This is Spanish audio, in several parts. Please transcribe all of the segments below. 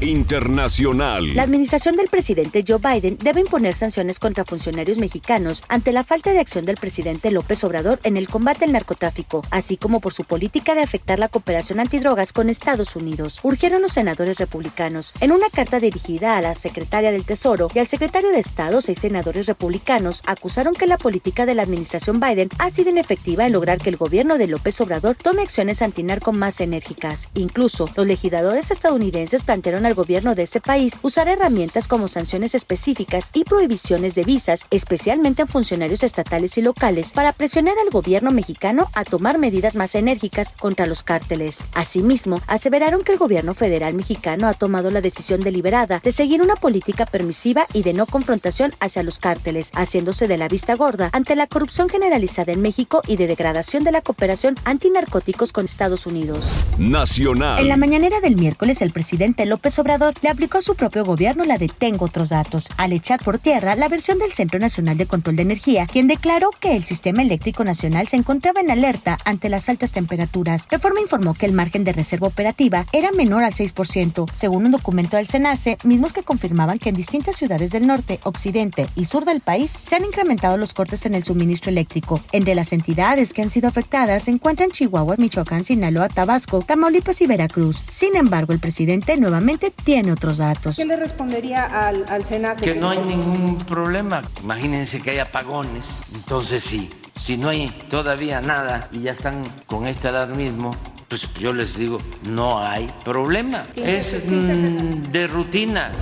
Internacional. La administración del presidente Joe Biden debe imponer sanciones contra funcionarios mexicanos ante la falta de acción del presidente López Obrador en el combate al narcotráfico, así como por su política de afectar la cooperación antidrogas con Estados Unidos, urgieron los senadores republicanos. En una carta dirigida a la secretaria del Tesoro y al secretario de Estado, seis senadores republicanos acusaron que la política de la administración Biden ha sido inefectiva en lograr que el gobierno de López Obrador tome acciones antinarco más enérgicas. Incluso, los legisladores estadounidenses plantearon al gobierno de ese país usar herramientas como sanciones específicas y prohibiciones de visas, especialmente en funcionarios estatales y locales, para presionar al gobierno mexicano a tomar medidas más enérgicas contra los cárteles. Asimismo, aseveraron que el gobierno federal mexicano ha tomado la decisión deliberada de seguir una política permisiva y de no confrontación hacia los cárteles, haciéndose de la vista gorda ante la corrupción generalizada en México y de degradación de la cooperación antinarcóticos con Estados Unidos. Nacional. En la mañanera del miércoles, el presidente López Obrador le aplicó a su propio gobierno la de Tengo otros datos, al echar por tierra la versión del Centro Nacional de Control de Energía, quien declaró que el sistema eléctrico nacional se encontraba en alerta ante las altas temperaturas. Reforma informó que el margen de reserva operativa era menor al 6%, según un documento del SENACE, mismos que confirmaban que en distintas ciudades del norte, occidente y sur del país se han incrementado los cortes en el suministro eléctrico. Entre las entidades que han sido afectadas se encuentran Chihuahua, Michoacán, Sinaloa, Tabasco, Tamaulipas y Veracruz. Sin embargo, el presidente nuevamente tiene otros datos. ¿Qué le respondería al, al? Que no hay ningún problema. Imagínense que hay apagones. Entonces sí, si no hay todavía nada y ya están con este alarmismo, pues yo les digo, no hay problema. Es mm, de rutina.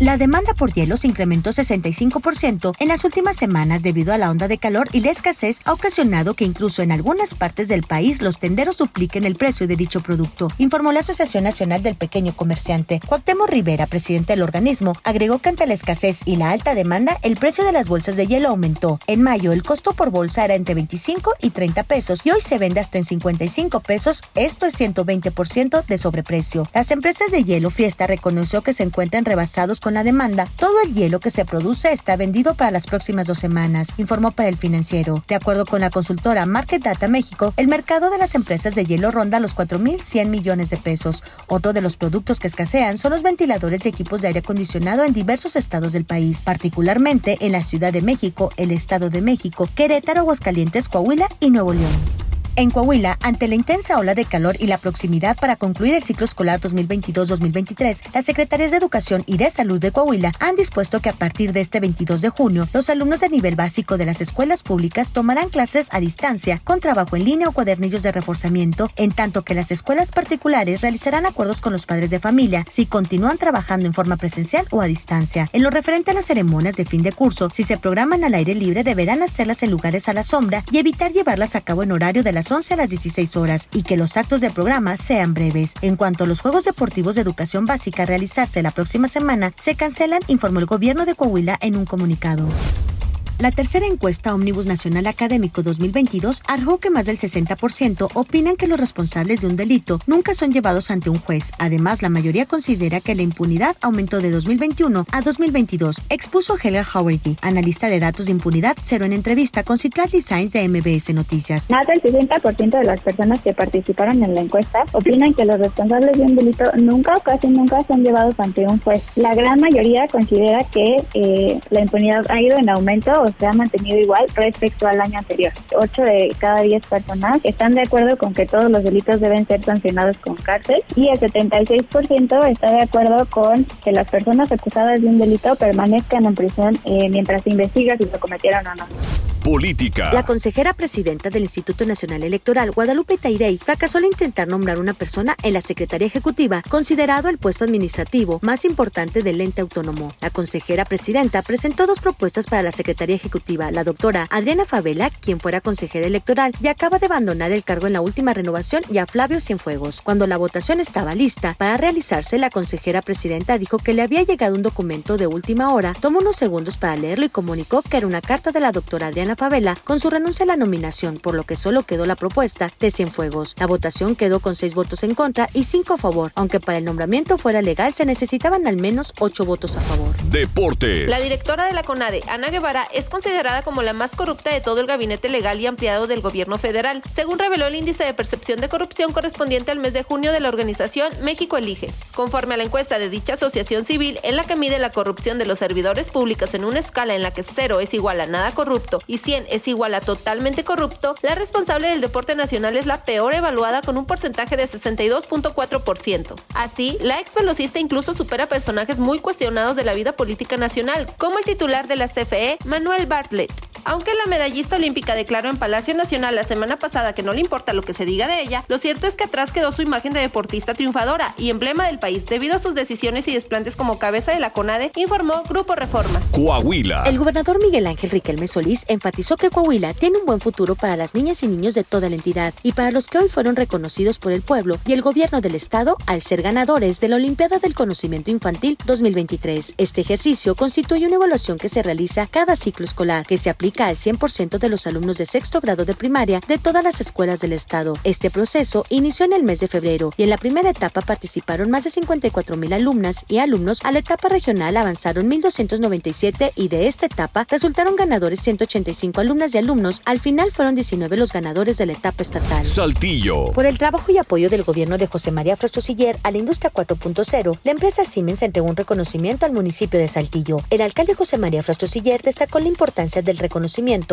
La demanda por hielo se incrementó 65% en las últimas semanas debido a la onda de calor y la escasez ha ocasionado que incluso en algunas partes del país los tenderos dupliquen el precio de dicho producto, informó la Asociación Nacional del Pequeño Comerciante. Cuauhtémoc Rivera, presidente del organismo, agregó que ante la escasez y la alta demanda, el precio de las bolsas de hielo aumentó. En mayo, el costo por bolsa era entre 25 y 30 pesos y hoy se vende hasta en 55 pesos, esto es 120% de sobreprecio. Las empresas de hielo Fiesta reconoció que se encuentran rebasados con la demanda, todo el hielo que se produce está vendido para las próximas dos semanas, informó para el financiero. De acuerdo con la consultora Market Data México, el mercado de las empresas de hielo ronda los 4.100 millones de pesos. Otro de los productos que escasean son los ventiladores y equipos de aire acondicionado en diversos estados del país, particularmente en la Ciudad de México, el Estado de México, Querétaro, Aguascalientes, Coahuila y Nuevo León. En Coahuila, ante la intensa ola de calor y la proximidad para concluir el ciclo escolar 2022-2023, las Secretarías de Educación y de Salud de Coahuila han dispuesto que a partir de este 22 de junio, los alumnos de nivel básico de las escuelas públicas tomarán clases a distancia con trabajo en línea o cuadernillos de reforzamiento, en tanto que las escuelas particulares realizarán acuerdos con los padres de familia si continúan trabajando en forma presencial o a distancia. En lo referente a las ceremonias de fin de curso, si se programan al aire libre, deberán hacerlas en lugares a la sombra y evitar llevarlas a cabo en horario de las 11 a las 16 horas y que los actos de programa sean breves. En cuanto a los Juegos Deportivos de Educación Básica a realizarse la próxima semana, se cancelan, informó el gobierno de Coahuila en un comunicado. La tercera encuesta Omnibus Nacional Académico 2022 arrojó que más del 60% opinan que los responsables de un delito nunca son llevados ante un juez. Además, la mayoría considera que la impunidad aumentó de 2021 a 2022, expuso Heller Howardy, analista de datos de impunidad, cero en entrevista con Citlali Sainz de MBS Noticias. Más del 60% de las personas que participaron en la encuesta opinan que los responsables de un delito nunca o casi nunca son llevados ante un juez. La gran mayoría considera que eh, la impunidad ha ido en aumento o se ha mantenido igual respecto al año anterior. 8 de cada 10 personas están de acuerdo con que todos los delitos deben ser sancionados con cárcel y el 76% está de acuerdo con que las personas acusadas de un delito permanezcan en prisión eh, mientras se investiga si lo cometieron o no. Política. La consejera presidenta del Instituto Nacional Electoral, Guadalupe Tairey, fracasó al intentar nombrar una persona en la Secretaría Ejecutiva, considerado el puesto administrativo más importante del ente autónomo. La consejera presidenta presentó dos propuestas para la Secretaría Ejecutiva, la doctora Adriana Favela, quien fuera consejera electoral y acaba de abandonar el cargo en la última renovación, y a Flavio Cienfuegos. Cuando la votación estaba lista para realizarse, la consejera presidenta dijo que le había llegado un documento de última hora, tomó unos segundos para leerlo y comunicó que era una carta de la doctora Adriana Diana Favela con su renuncia a la nominación, por lo que solo quedó la propuesta de Cienfuegos. La votación quedó con seis votos en contra y cinco a favor, aunque para el nombramiento fuera legal se necesitaban al menos ocho votos a favor. Deportes. La directora de la CONADE, Ana Guevara, es considerada como la más corrupta de todo el gabinete legal y ampliado del gobierno federal, según reveló el índice de percepción de corrupción correspondiente al mes de junio de la organización México Elige. Conforme a la encuesta de dicha asociación civil, en la que mide la corrupción de los servidores públicos en una escala en la que 0 es igual a nada corrupto y 100 es igual a totalmente corrupto, la responsable del deporte nacional es la peor evaluada con un porcentaje de 62.4%. Así, la ex velocista incluso supera personajes muy cuestionados de la vida política nacional, como el titular de la CFE, Manuel Bartlett. Aunque la medallista olímpica declaró en Palacio Nacional la semana pasada que no le importa lo que se diga de ella, lo cierto es que atrás quedó su imagen de deportista triunfadora y emblema del país debido a sus decisiones y desplantes como cabeza de la CONADE, informó Grupo Reforma. Coahuila. El gobernador Miguel Ángel Riquelme Solís enfatizó que Coahuila tiene un buen futuro para las niñas y niños de toda la entidad y para los que hoy fueron reconocidos por el pueblo y el gobierno del estado al ser ganadores de la Olimpiada del Conocimiento Infantil 2023. Este ejercicio constituye una evaluación que se realiza cada ciclo escolar, que se aplica al 100% de los alumnos de sexto grado de primaria de todas las escuelas del estado. Este proceso inició en el mes de febrero y en la primera etapa participaron más de 54 mil alumnas y alumnos. A la etapa regional avanzaron 1.297 y de esta etapa resultaron ganadores 185 alumnas y alumnos. Al final fueron 19 los ganadores de la etapa estatal. Saltillo. Por el trabajo y apoyo del gobierno de José María Frostosiller a la industria 4.0, la empresa Siemens entregó un reconocimiento al municipio de Saltillo. El alcalde José María Frostosiller destacó la importancia del reconocimiento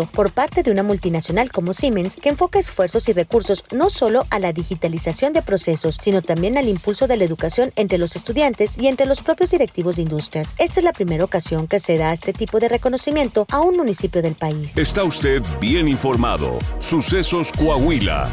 por parte de una multinacional como Siemens que enfoca esfuerzos y recursos no solo a la digitalización de procesos, sino también al impulso de la educación entre los estudiantes y entre los propios directivos de industrias. Esta es la primera ocasión que se da este tipo de reconocimiento a un municipio del país. Está usted bien informado. Sucesos Coahuila.